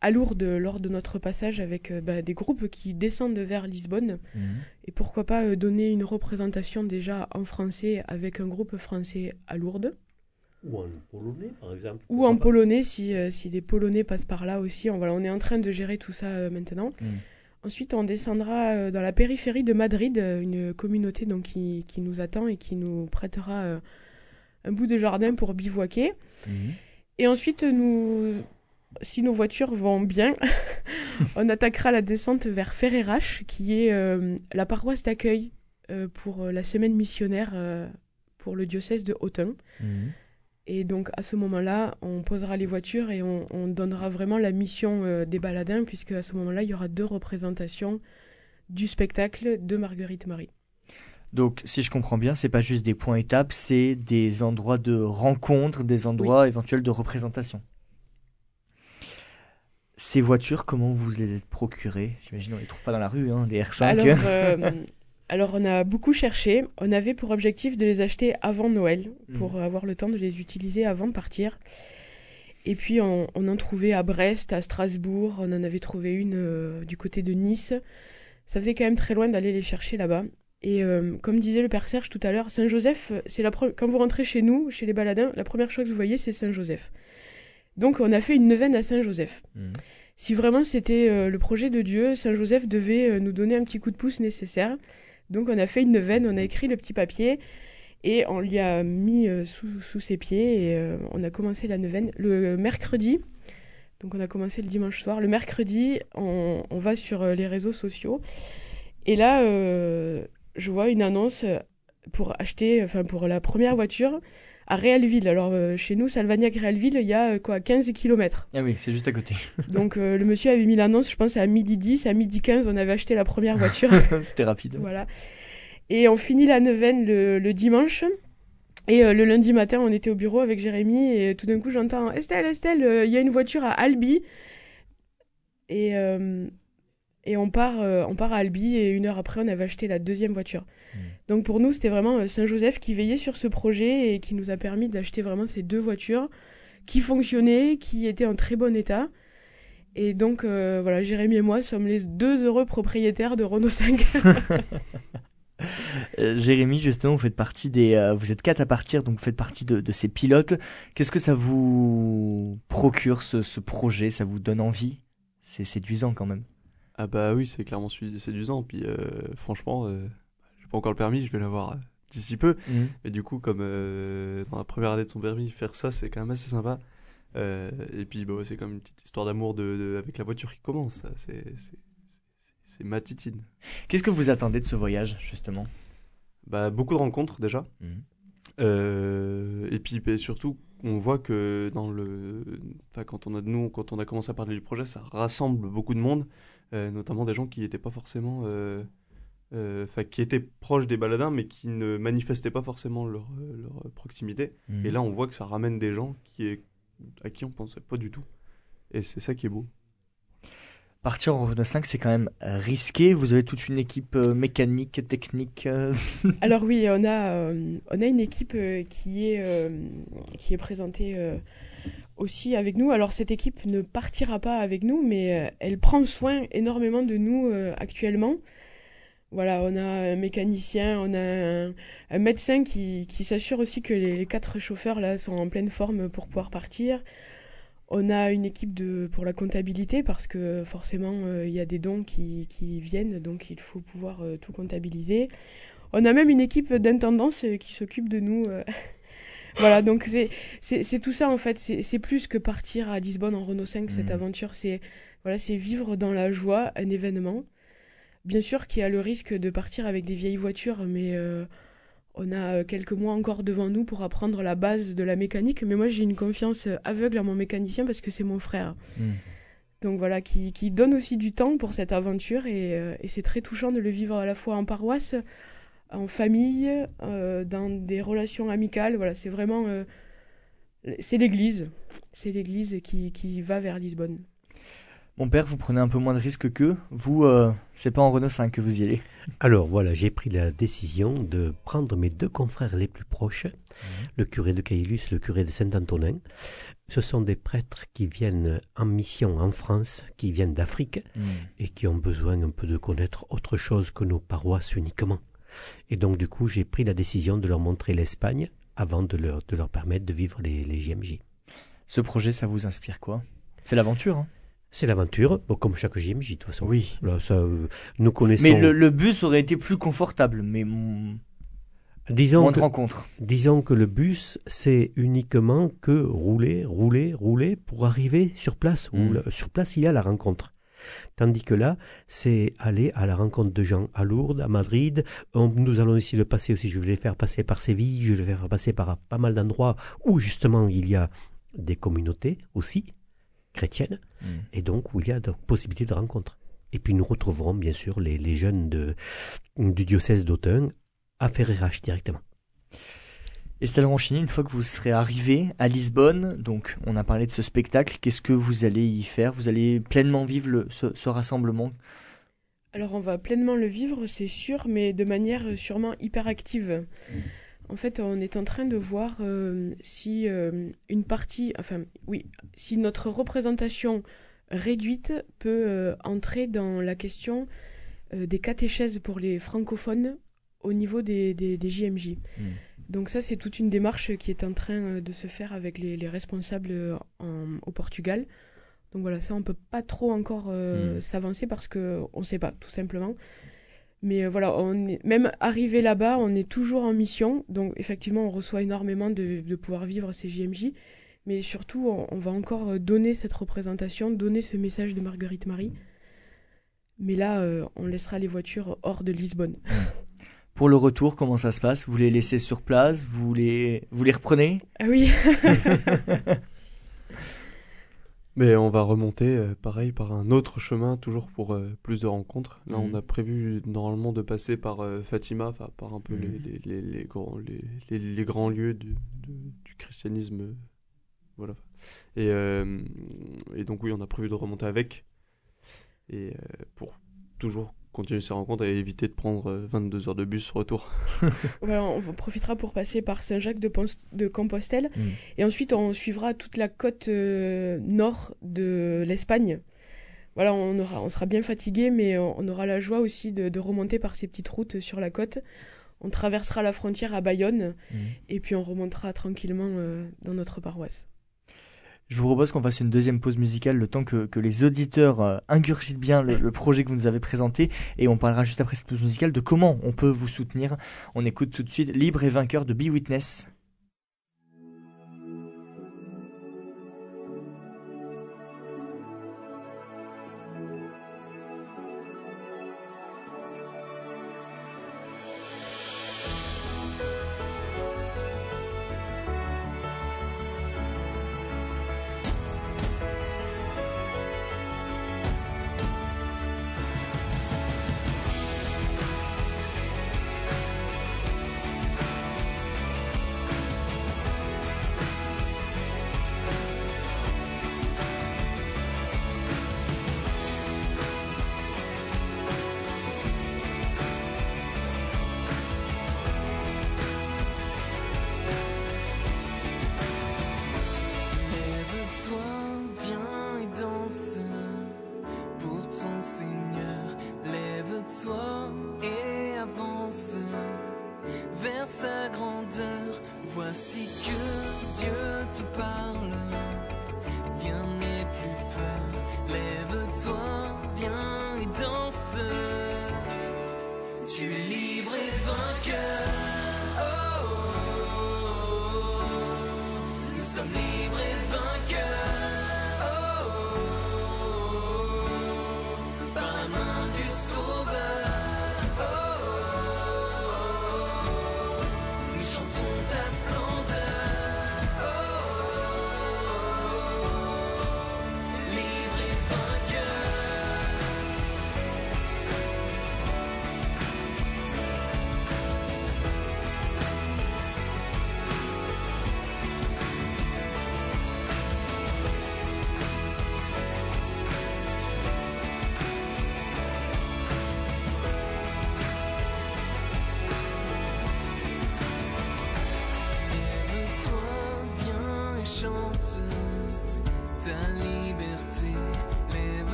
Speaker 5: à Lourdes lors de notre passage avec euh, bah, des groupes qui descendent vers Lisbonne.
Speaker 2: Mhm.
Speaker 5: Et pourquoi pas euh, donner une représentation déjà en français avec un groupe français à Lourdes.
Speaker 3: Ou en polonais, par exemple.
Speaker 5: Ou en polonais, si, euh, si des Polonais passent par là aussi. On, voilà, on est en train de gérer tout ça euh, maintenant.
Speaker 2: Mhm.
Speaker 5: Ensuite, on descendra euh, dans la périphérie de Madrid, une communauté donc, qui, qui nous attend et qui nous prêtera euh, un bout de jardin pour bivouaquer.
Speaker 2: Mhm.
Speaker 5: Et ensuite, nous, si nos voitures vont bien, on attaquera la descente vers Ferrerache, qui est euh, la paroisse d'accueil euh, pour euh, la semaine missionnaire euh, pour le diocèse de Autun.
Speaker 2: Mhm.
Speaker 5: Et donc à ce moment-là, on posera les voitures et on, on donnera vraiment la mission des baladins, puisque à ce moment-là, il y aura deux représentations du spectacle de Marguerite Marie.
Speaker 2: Donc, si je comprends bien, c'est pas juste des points étapes, c'est des endroits de rencontre, des endroits éventuels de représentation. Ces voitures, comment vous les êtes procurées? J'imagine on les trouve pas dans la rue, hein, des R5.
Speaker 5: Alors, euh, alors on a beaucoup cherché. On avait pour objectif de les acheter avant Noël, pour avoir le temps de les utiliser avant de partir. Et puis on, on en trouvait à Brest, à Strasbourg, on en avait trouvé une euh, du côté de Nice. Ça faisait quand même très loin d'aller les chercher là-bas. Et euh, comme disait le père Serge tout à l'heure, Saint-Joseph, c'est la quand vous rentrez chez nous, chez les baladins, la première chose que vous voyez, c'est Saint-Joseph. Donc on a fait une neuvaine à Saint-Joseph.
Speaker 2: Mhm.
Speaker 5: Si vraiment c'était euh, le projet de Dieu, Saint-Joseph devait euh, nous donner un petit coup de pouce nécessaire. Donc on a fait une neuvaine, on a écrit le petit papier et on lui a mis euh, sous, sous ses pieds et on a commencé la neuvaine le mercredi. Donc on a commencé le dimanche soir. Le mercredi, on, on va sur les réseaux sociaux et là, je vois une annonce pour acheter, enfin pour la première voiture à Réalville. Alors euh, chez nous, Salvagnac-Réalville, il y a euh, quoi 15 kilomètres.
Speaker 2: Ah oui, c'est juste à côté.
Speaker 5: Donc euh, le monsieur avait mis l'annonce, je pense à midi 10, à midi 15, on avait acheté la première voiture.
Speaker 2: C'était rapide.
Speaker 5: voilà. Et on finit la neuvaine le, le dimanche. Et le lundi matin, on était au bureau avec Jérémy et tout d'un coup, j'entends Estelle, Estelle, il y a une voiture à Albi. Et, et on, part, on part à Albi et une heure après, on avait acheté la deuxième voiture.
Speaker 2: Mm.
Speaker 5: Donc pour nous, c'était vraiment euh, Saint-Joseph qui veillait sur ce projet et qui nous a permis d'acheter vraiment ces deux voitures qui fonctionnaient, qui étaient en très bon état. Et donc, euh, voilà, Jérémy et moi sommes les deux heureux propriétaires de Renault 5.
Speaker 2: Euh, Jérémy, justement, vous faites partie des, euh, vous êtes quatre à partir, donc vous faites partie de, de ces pilotes. Qu'est-ce que ça vous procure ce, ce projet? Ça vous donne envie? C'est séduisant quand même.
Speaker 4: Ah bah oui, c'est clairement séduisant. Puis euh, franchement, euh, j'ai pas encore le permis, je vais l'avoir euh, d'ici peu. Mais du coup, comme euh, dans la première année de son permis, faire ça, c'est quand même assez sympa. Euh, et puis bah, c'est comme une petite histoire d'amour de, de- avec la voiture qui commence. C'est ma titine.
Speaker 2: Qu'est-ce que vous attendez de ce voyage, justement?
Speaker 4: Bah, beaucoup de rencontres déjà.
Speaker 2: Mhm.
Speaker 4: Euh, et puis bah, surtout, on voit que dans le, quand on a nous, quand on a commencé à parler du projet, ça rassemble beaucoup de monde, notamment des gens qui n'étaient pas forcément, euh, euh, qui étaient proches des baladins, mais qui ne manifestaient pas forcément leur, euh, leur proximité.
Speaker 2: Mhm.
Speaker 4: Et là, on voit que ça ramène des gens qui est, à qui on pensait pas du tout. Et c'est ça qui est beau.
Speaker 2: Partir en Renault 5, c'est quand même euh, risqué. Vous avez toute une équipe euh, mécanique, technique. euh,
Speaker 5: Alors oui, on a, euh, on a une équipe euh, qui, est, euh, qui est présentée euh, aussi avec nous. Alors cette équipe ne partira pas avec nous, mais euh, elle prend soin énormément de nous euh, actuellement. Voilà, on a un mécanicien, on a un, un médecin qui, qui s'assure aussi que les, les quatre chauffeurs là sont en pleine forme pour pouvoir partir. On a une équipe de, pour la comptabilité parce que forcément euh, il y a des dons qui, qui viennent, donc il faut pouvoir euh, tout comptabiliser. On a même une équipe d'intendance euh, qui s'occupe de nous. euh. voilà, donc c'est- tout ça en fait. C'est plus que partir à Lisbonne en Renault 5, cette
Speaker 2: Mhm.
Speaker 5: aventure. C'est voilà, c'est vivre dans la joie un événement. Bien sûr qu'il y a le risque de partir avec des vieilles voitures, mais euh, on a euh, quelques mois encore devant nous pour apprendre la base de la mécanique. Mais moi, j'ai une confiance euh, aveugle en mon mécanicien parce que c'est mon frère.
Speaker 2: Mhm.
Speaker 5: Donc voilà, qui, qui donne aussi du temps pour cette aventure et, et c'est très touchant de le vivre à la fois en paroisse, en famille, euh, dans des relations amicales. Voilà, c'est vraiment. euh, c'est l'église. C'est l'église qui, qui va vers Lisbonne.
Speaker 2: Mon père, vous prenez un peu moins de risques qu'eux. Vous, euh, c'est pas en Renault 5 que vous y allez.
Speaker 3: Alors voilà, j'ai pris la décision de prendre mes deux confrères les plus proches, le curé de Caylus, le curé de Saint-Antonin. Ce sont des prêtres qui viennent en mission en France, qui viennent d'Afrique et qui ont besoin un peu de connaître autre chose que nos paroisses uniquement. Et donc du coup, j'ai pris la décision de leur montrer l'Espagne avant de leur, de leur permettre de vivre les, les JMJ.
Speaker 2: Ce projet, ça vous inspire quoi? C'est l'aventure. Hein
Speaker 3: C'est l'aventure, bon, comme chaque JMJ de toute façon.
Speaker 2: oui.
Speaker 3: Là, ça, euh, nous connaissons.
Speaker 2: Mais le, le bus aurait été plus confortable, mais
Speaker 3: disons
Speaker 2: moins
Speaker 3: que,
Speaker 2: de rencontres.
Speaker 3: Disons que le bus, c'est uniquement que rouler, rouler, rouler pour arriver sur place. Où
Speaker 2: Mm.
Speaker 3: le- sur place, il y a la rencontre. Tandis que là, c'est aller à la rencontre de gens à Lourdes, à Madrid. On- nous allons essayer de passer aussi, je vais les faire passer par Séville, je vais les faire passer par pas mal d'endroits où justement il y a des communautés aussi chrétiennes
Speaker 2: Mm.
Speaker 3: et donc où il y a de possibilités de rencontres. Et puis nous retrouverons bien sûr les, les jeunes de, du diocèse d'Autun à Ferrerache directement.
Speaker 2: Estelle Ronchini, une fois que vous serez arrivé à Lisbonne, donc on a parlé de ce spectacle, qu'est-ce que vous allez y faire? Vous allez pleinement vivre le- ce, ce rassemblement?
Speaker 5: Alors on va pleinement le vivre, c'est sûr, mais de manière sûrement hyper active. En fait, on est en train de voir euh, si euh, une partie, enfin oui, si notre représentation réduite peut euh, entrer dans la question des catéchèses pour les francophones au niveau des, des, des JMJ.
Speaker 2: Mm.
Speaker 5: Donc ça, c'est toute une démarche qui est en train de se faire avec les, les responsables en- au Portugal. Donc voilà, ça, on peut pas trop encore euh,
Speaker 2: Mm.
Speaker 5: s'avancer parce que on sait pas, tout simplement. Mais euh, voilà, on est, même arrivé là-bas, on est toujours en mission. Donc effectivement, on reçoit énormément de, de pouvoir vivre ces JMJ. Mais surtout, on, on va encore euh, donner cette représentation, donner ce message de Marguerite Marie. Mais là, euh, on laissera les voitures hors de Lisbonne.
Speaker 2: Pour le retour, comment ça se passe? Vous les laissez sur place? Vous les, vous les reprenez?
Speaker 5: Ah oui,
Speaker 4: Mais on va remonter, euh, pareil, par un autre chemin, toujours pour euh, plus de rencontres. Là,
Speaker 2: Mhm.
Speaker 4: on a prévu normalement de passer par euh, Fatima, par un peu
Speaker 2: Mhm.
Speaker 4: les, les, les, les grands, les, les, grands lieux du, de- du christianisme. euh, Voilà. Et, et donc, oui, on a prévu de remonter avec. Et pour toujours continuer ces rencontres et éviter de prendre euh, 22 heures de bus retour.
Speaker 5: voilà, on profitera pour passer par Saint-Jacques de, Pons- de Compostelle.
Speaker 2: Mm.
Speaker 5: Et ensuite, on suivra toute la côte euh, nord de l'Espagne. Voilà, on, aura, on sera bien fatigué, mais on, aura la joie aussi de, de remonter par ces petites routes sur la côte. On traversera la frontière à Bayonne
Speaker 2: Mm.
Speaker 5: et puis on remontera tranquillement euh, dans notre paroisse.
Speaker 2: Je vous propose qu'on fasse une deuxième pause musicale, le temps que, les auditeurs euh, ingurgitent bien le, le projet que vous nous avez présenté, et on parlera juste après cette pause musicale de comment on peut vous soutenir. On écoute tout de suite Libre et vainqueur de Be Witness.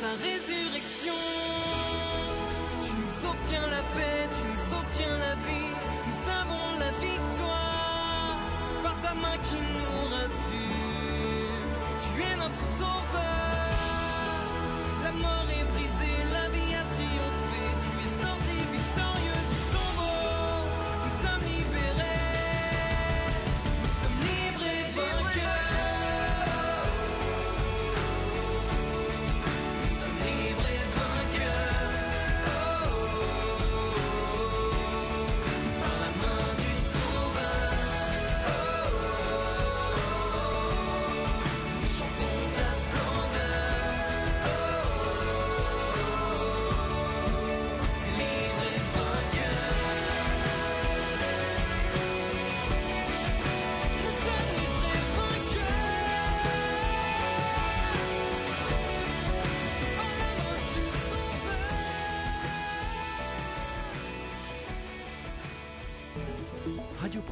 Speaker 8: Ta résurrection. Tu nous obtiens la paix, tu nous obtiens la vie,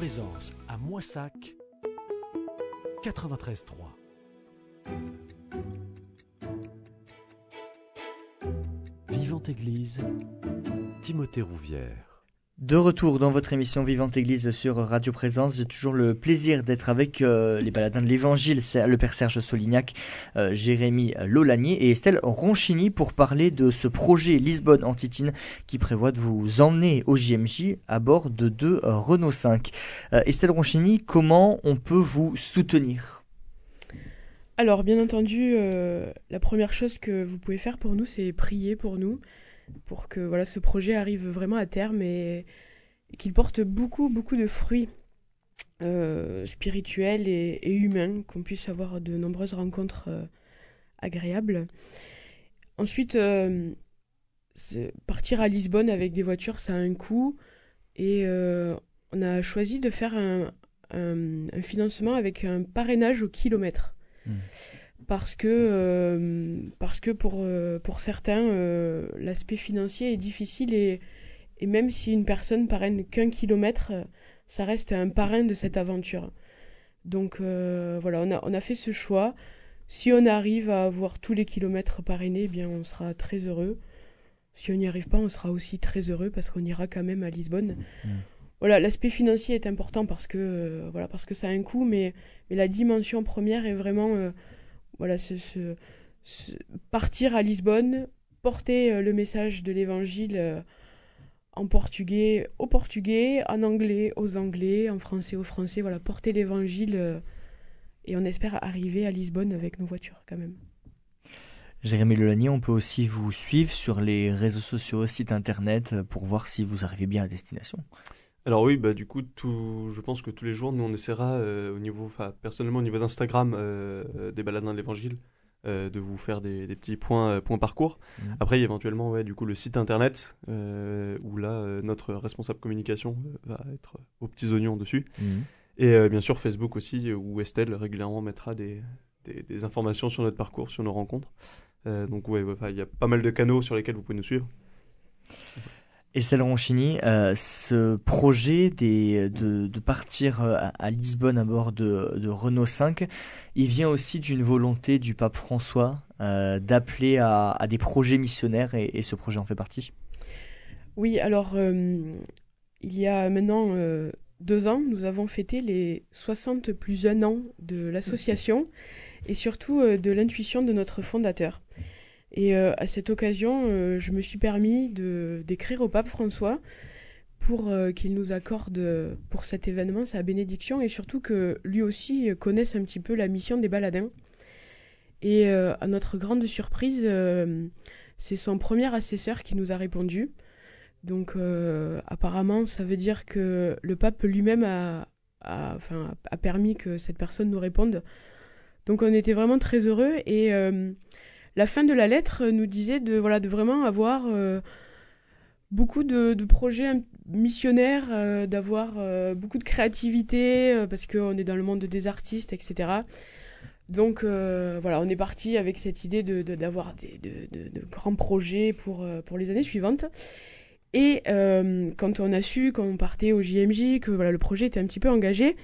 Speaker 1: Présence à Moissac 93.3. Vivante Église, Timothée Rouvière.
Speaker 2: De retour dans votre émission Vivante Église sur Radio Présence, j'ai toujours le plaisir d'être avec euh, les baladins de l'Évangile, le Père Serge Solignac, euh, Jérémy Lolanier et Estelle Ronchini pour parler de ce projet Lisbonne Antitine qui prévoit de vous emmener au JMJ à bord de deux euh, Renault 5. Euh, Estelle Ronchini, comment on peut vous soutenir?
Speaker 5: Alors, bien entendu, la première chose que vous pouvez faire pour nous, c'est prier pour nous, pour que voilà, ce projet arrive vraiment à terme et, qu'il porte beaucoup, beaucoup de fruits euh, spirituels et, humains, qu'on puisse avoir de nombreuses rencontres euh, agréables. Ensuite, euh, partir à Lisbonne avec des voitures, ça a un coût. Et on a choisi de faire un, financement avec un parrainage au kilomètre parce que, euh, parce que pour, euh, pour certains, euh, l'aspect financier est difficile et, et même si une personne parraine qu'un kilomètre, ça reste un parrain de cette aventure. Donc voilà, on a, on a fait ce choix. Si on arrive à avoir tous les kilomètres parrainés, eh bien on sera très heureux. Si on n'y arrive pas, on sera aussi très heureux parce qu'on ira quand même à Lisbonne.
Speaker 2: Mm.
Speaker 5: voilà, l'aspect financier est important parce que, voilà, parce que ça a un coût, mais, mais la dimension première est vraiment voilà, ce, partir à Lisbonne, porter euh, le message de l'évangile euh, en portugais aux portugais, en anglais aux anglais, en français aux français, voilà, porter l'évangile euh, et on espère arriver à Lisbonne avec nos voitures quand même.
Speaker 2: Jérémy Lelanier, on peut aussi vous suivre sur les réseaux sociaux, site internet, pour voir si vous arrivez bien à destination.
Speaker 4: Alors oui, bah du coup, tout, je pense que tous les jours, nous on essaiera euh, au niveau, enfin personnellement au niveau d'Instagram euh, des baladins de l'Évangile, euh, de vous faire des, des petits points, points parcours.
Speaker 2: Mhm.
Speaker 4: Après, éventuellement, ouais, du coup, le site internet où là, notre responsable communication va être aux petits oignons dessus. Et euh, bien sûr Facebook aussi, où Estelle régulièrement mettra des, des, des informations sur notre parcours, sur nos rencontres. Donc ouais, il y a pas mal de canaux sur lesquels vous pouvez nous suivre.
Speaker 2: Estelle Ronchini, euh, ce projet des, de, de partir euh, à, à Lisbonne à bord de, de Renault 5, il vient aussi d'une volonté du pape François euh, d'appeler à, à des projets missionnaires et, et ce projet en fait partie.
Speaker 5: Oui, alors euh, il y a maintenant deux ans, nous avons fêté les 60 plus un an de l'association et surtout de l'intuition de notre fondateur. Et euh, à cette occasion, euh, je me suis permis de d'écrire au pape François pour euh, qu'il nous accorde pour cet événement sa bénédiction et surtout que lui aussi connaisse un petit peu la mission des baladins. Et à notre grande surprise, c'est son premier assesseur qui nous a répondu. Donc apparemment, ça veut dire que le pape lui-même a, a- a permis que cette personne nous réponde. Donc on était vraiment très heureux et la fin de la lettre nous disait de, voilà, de vraiment avoir euh, beaucoup de, projets missionnaires, euh, d'avoir euh, beaucoup de créativité euh, parce qu'on est dans le monde des artistes, etc. Donc euh, voilà, on est parti avec cette idée d'avoir de, de- de grands projets pour, euh, pour les années suivantes. Et euh, quand on a su qu'on partait au JMJ, que voilà, le projet était un petit peu engagé,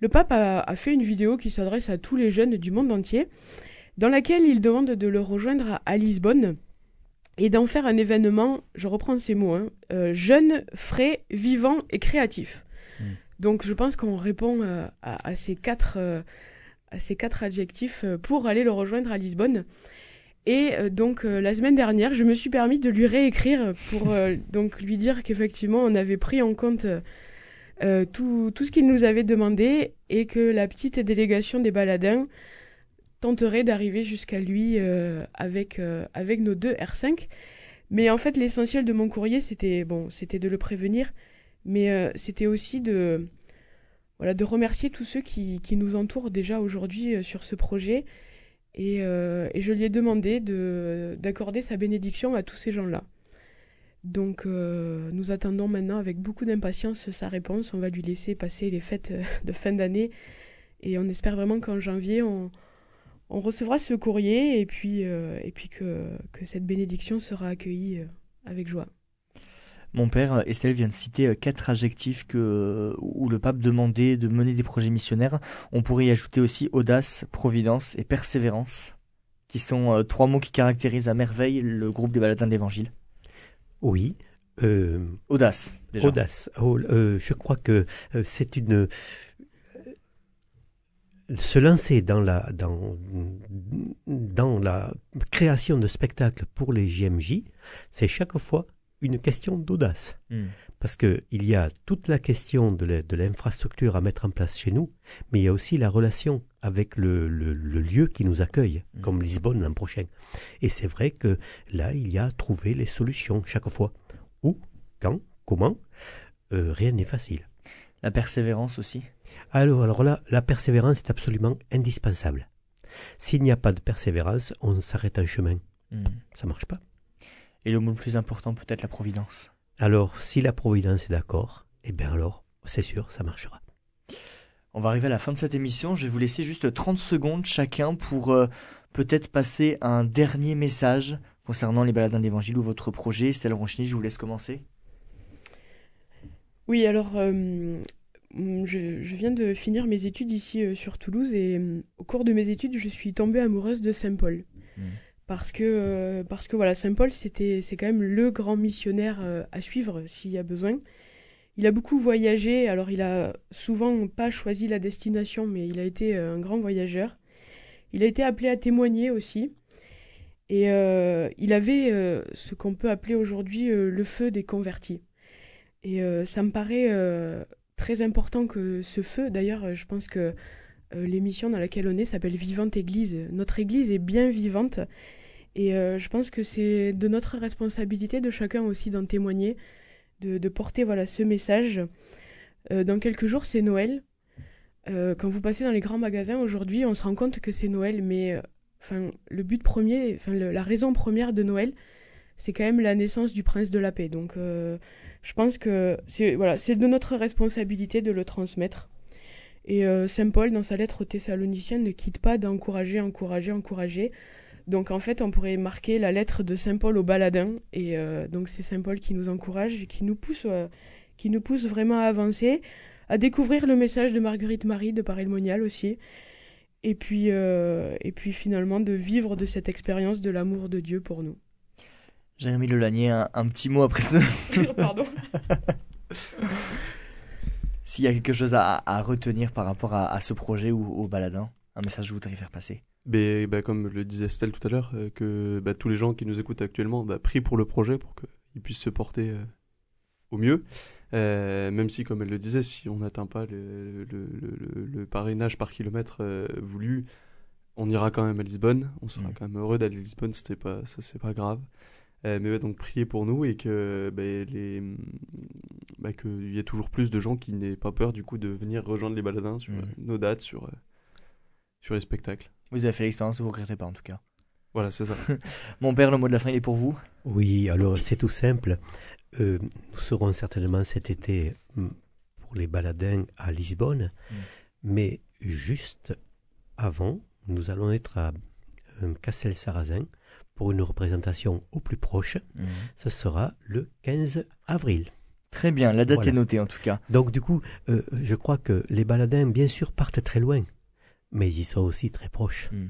Speaker 5: le pape a fait une vidéo qui s'adresse à tous les jeunes du monde entier, dans laquelle il demande de le rejoindre à, Lisbonne et d'en faire un événement, je reprends ces mots, hein, euh, jeune, frais, vivant et créatif.
Speaker 2: Mm.
Speaker 5: Donc je pense qu'on répond euh, à, à ces quatre, euh, à ces quatre adjectifs pour aller le rejoindre à Lisbonne. Et donc la semaine dernière, je me suis permis de lui réécrire pour donc lui dire qu'effectivement on avait pris en compte tout, tout ce qu'il nous avait demandé et que la petite délégation des baladins tenterait d'arriver jusqu'à lui euh, avec, euh, avec nos deux R5. Mais en fait, l'essentiel de mon courrier, c'était bon, c'était de le prévenir, mais euh, c'était aussi de voilà de remercier tous ceux qui, qui nous entourent déjà aujourd'hui sur ce projet. Et, et je lui ai demandé de d'accorder sa bénédiction à tous ces gens-là. Donc nous attendons maintenant avec beaucoup d'impatience sa réponse. On va lui laisser passer les fêtes de fin d'année et on espère vraiment qu'en janvier on, on recevra ce courrier et puis, euh, et puis que, que cette bénédiction sera accueillie euh, avec joie.
Speaker 2: Mon père, Estelle vient de citer euh, quatre adjectifs que, où le pape demandait de mener des projets missionnaires. On pourrait y ajouter aussi audace, providence et persévérance, qui sont euh, trois mots qui caractérisent à merveille le groupe des baladins de l'Évangile.
Speaker 3: Oui. euh,
Speaker 2: Audace, déjà.
Speaker 3: Audace. Oh, euh, je crois que euh, c'est une. Se lancer dans la, dans, dans la création de spectacles pour les JMJ, c'est chaque fois une question d'audace.
Speaker 2: Hmm.
Speaker 3: Parce qu'il y a toute la question de l'infrastructure à mettre en place chez nous, mais il y a aussi la relation avec le, le- le lieu qui nous accueille,
Speaker 2: Mhm.
Speaker 3: comme Lisbonne l'an prochain. Et c'est vrai que là, il y a à trouver les solutions chaque fois. Où, quand, comment, euh, rien n'est facile.
Speaker 2: La persévérance aussi.
Speaker 3: Alors, alors là, la persévérance est absolument indispensable. S'il n'y a pas de persévérance, on s'arrête en chemin.
Speaker 2: Hmm.
Speaker 3: Ça marche pas.
Speaker 2: Et le mot le plus important, peut-être la providence.
Speaker 3: Alors, si la Providence est d'accord, eh bien alors, c'est sûr, ça marchera.
Speaker 2: On va arriver à la fin de cette émission. Je vais vous laisser juste 30 secondes chacun pour euh, peut-être passer un dernier message concernant les baladins de l'Évangile ou votre projet. Estelle Ronchini, je vous laisse commencer.
Speaker 5: Oui, alors euh, je, je viens de finir mes études ici euh, sur Toulouse et euh, au cours de mes études, je suis tombée amoureuse de Saint-Paul.
Speaker 2: Mm.
Speaker 5: Parce que, euh, parce que voilà, Saint-Paul, c'était, c'est quand même le grand missionnaire euh, à suivre s'il y a besoin. il a beaucoup voyagé. Alors, il a souvent pas choisi la destination, mais il a été un grand voyageur. Il a été appelé à témoigner aussi. Et il avait ce qu'on peut appeler aujourd'hui le feu des convertis. Et ça me paraît très important que ce feu, d'ailleurs, euh, je pense que euh, l'émission dans laquelle on est s'appelle Vivante Église. Notre Église est bien vivante. Et euh, je pense que c'est de notre responsabilité de chacun aussi d'en témoigner, de, porter voilà, ce message. Dans quelques jours, c'est Noël. Quand vous passez dans les grands magasins aujourd'hui, on se rend compte que c'est Noël, mais enfin, le but premier, enfin, la raison première de Noël, c'est quand même la naissance du prince de la paix. Donc, je pense que c'est voilà, de notre responsabilité de le transmettre. Et euh, Saint Paul, dans sa lettre aux Thessaloniciens, ne quitte pas d'encourager, encourager, encourager. Donc, en fait, on pourrait marquer la lettre de Saint Paul au baladin. Et euh, donc, c'est Saint Paul qui nous encourage, et qui nous pousse, euh, qui nous pousse vraiment à avancer, à découvrir le message de Marguerite Marie de Paris Monial aussi. Et puis, et puis finalement de vivre de cette expérience de l'amour de Dieu pour nous.
Speaker 2: Jérémy Lelanier, un, un petit mot après ce.
Speaker 5: Pardon.
Speaker 2: S'il y a quelque chose à, à retenir par rapport à, à ce projet ou au baladin, un message que vous voudriez faire passer?
Speaker 4: Mais bah, comme le disait Estelle tout à l'heure, euh, que bah, tous les gens qui nous écoutent actuellement bah, prient pour le projet pour qu'ils puissent se porter euh, au mieux. Euh, même si, comme elle le disait, si on n'atteint pas le, le, le- le parrainage par kilomètre euh, voulu, on ira quand même à Lisbonne. On sera
Speaker 2: Mhm.
Speaker 4: quand même heureux d'aller à Lisbonne, c'était pas, ça c'est pas grave. Euh, mais ouais, donc priez pour nous et que bah, les bah, qu'il y ait toujours plus de gens qui n'aient pas peur du coup de venir rejoindre les baladins sur nos dates, sur, euh, sur les spectacles.
Speaker 2: Vous avez fait l'expérience, vous ne regrettez pas en tout cas.
Speaker 4: Voilà, c'est ça.
Speaker 2: Mon père, le mot de la fin, il est pour vous?
Speaker 3: Oui, alors c'est tout simple. Euh, nous serons certainement cet été mm, pour les baladins à Lisbonne,
Speaker 2: Mm.
Speaker 3: mais juste avant, nous allons être à euh, Castel-Sarrazin pour une représentation au plus proche. Ce sera le 15 avril.
Speaker 2: Très bien, la date
Speaker 3: Voilà.
Speaker 2: est notée en tout cas.
Speaker 3: Donc du coup, euh, je crois que les baladins, bien sûr, partent très loin, mais ils sont aussi très proches.
Speaker 2: Mm.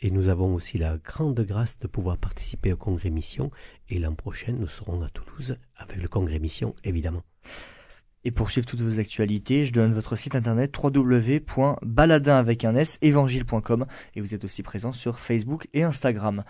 Speaker 3: Et nous avons aussi la grande grâce de pouvoir participer au congrès Mission. Et l'an prochain, nous serons à Toulouse avec le congrès Mission, évidemment.
Speaker 2: Et pour suivre toutes vos actualités, je donne votre site internet www.baladin avec un s évangile.com et vous êtes aussi présent sur Facebook et Instagram.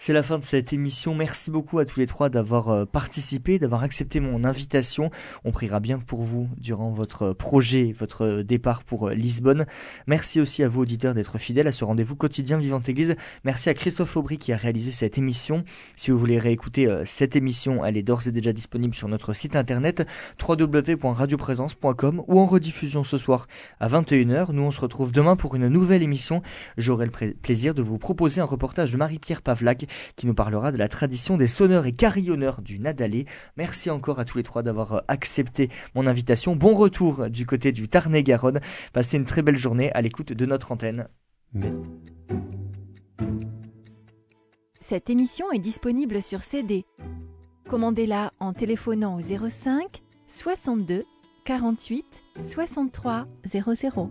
Speaker 2: C'est la fin de cette émission. Merci beaucoup à tous les trois d'avoir euh, participé, d'avoir accepté mon invitation. On priera bien pour vous durant votre projet, votre départ pour euh, Lisbonne. Merci aussi à vous auditeurs d'être fidèles à ce rendez-vous quotidien Vivante Église. Merci à Christophe Aubry qui a réalisé cette émission. Si vous voulez réécouter euh, cette émission, elle est d'ores et déjà disponible sur notre site internet www.radioprésence.com ou en rediffusion ce soir à 21h. Nous on se retrouve demain pour une nouvelle émission. J'aurai le plaisir de vous proposer un reportage de Marie-Pierre Pavlac qui nous parlera de la tradition des sonneurs et carillonneurs du Nadalé. Merci encore à tous les trois d'avoir euh, accepté mon invitation. Bon retour du côté du Tarn-et-Garonne. Passez une très belle journée à l'écoute de notre antenne.
Speaker 9: Cette émission est disponible sur CD. Commandez-la en téléphonant au 05 62 48 63 00.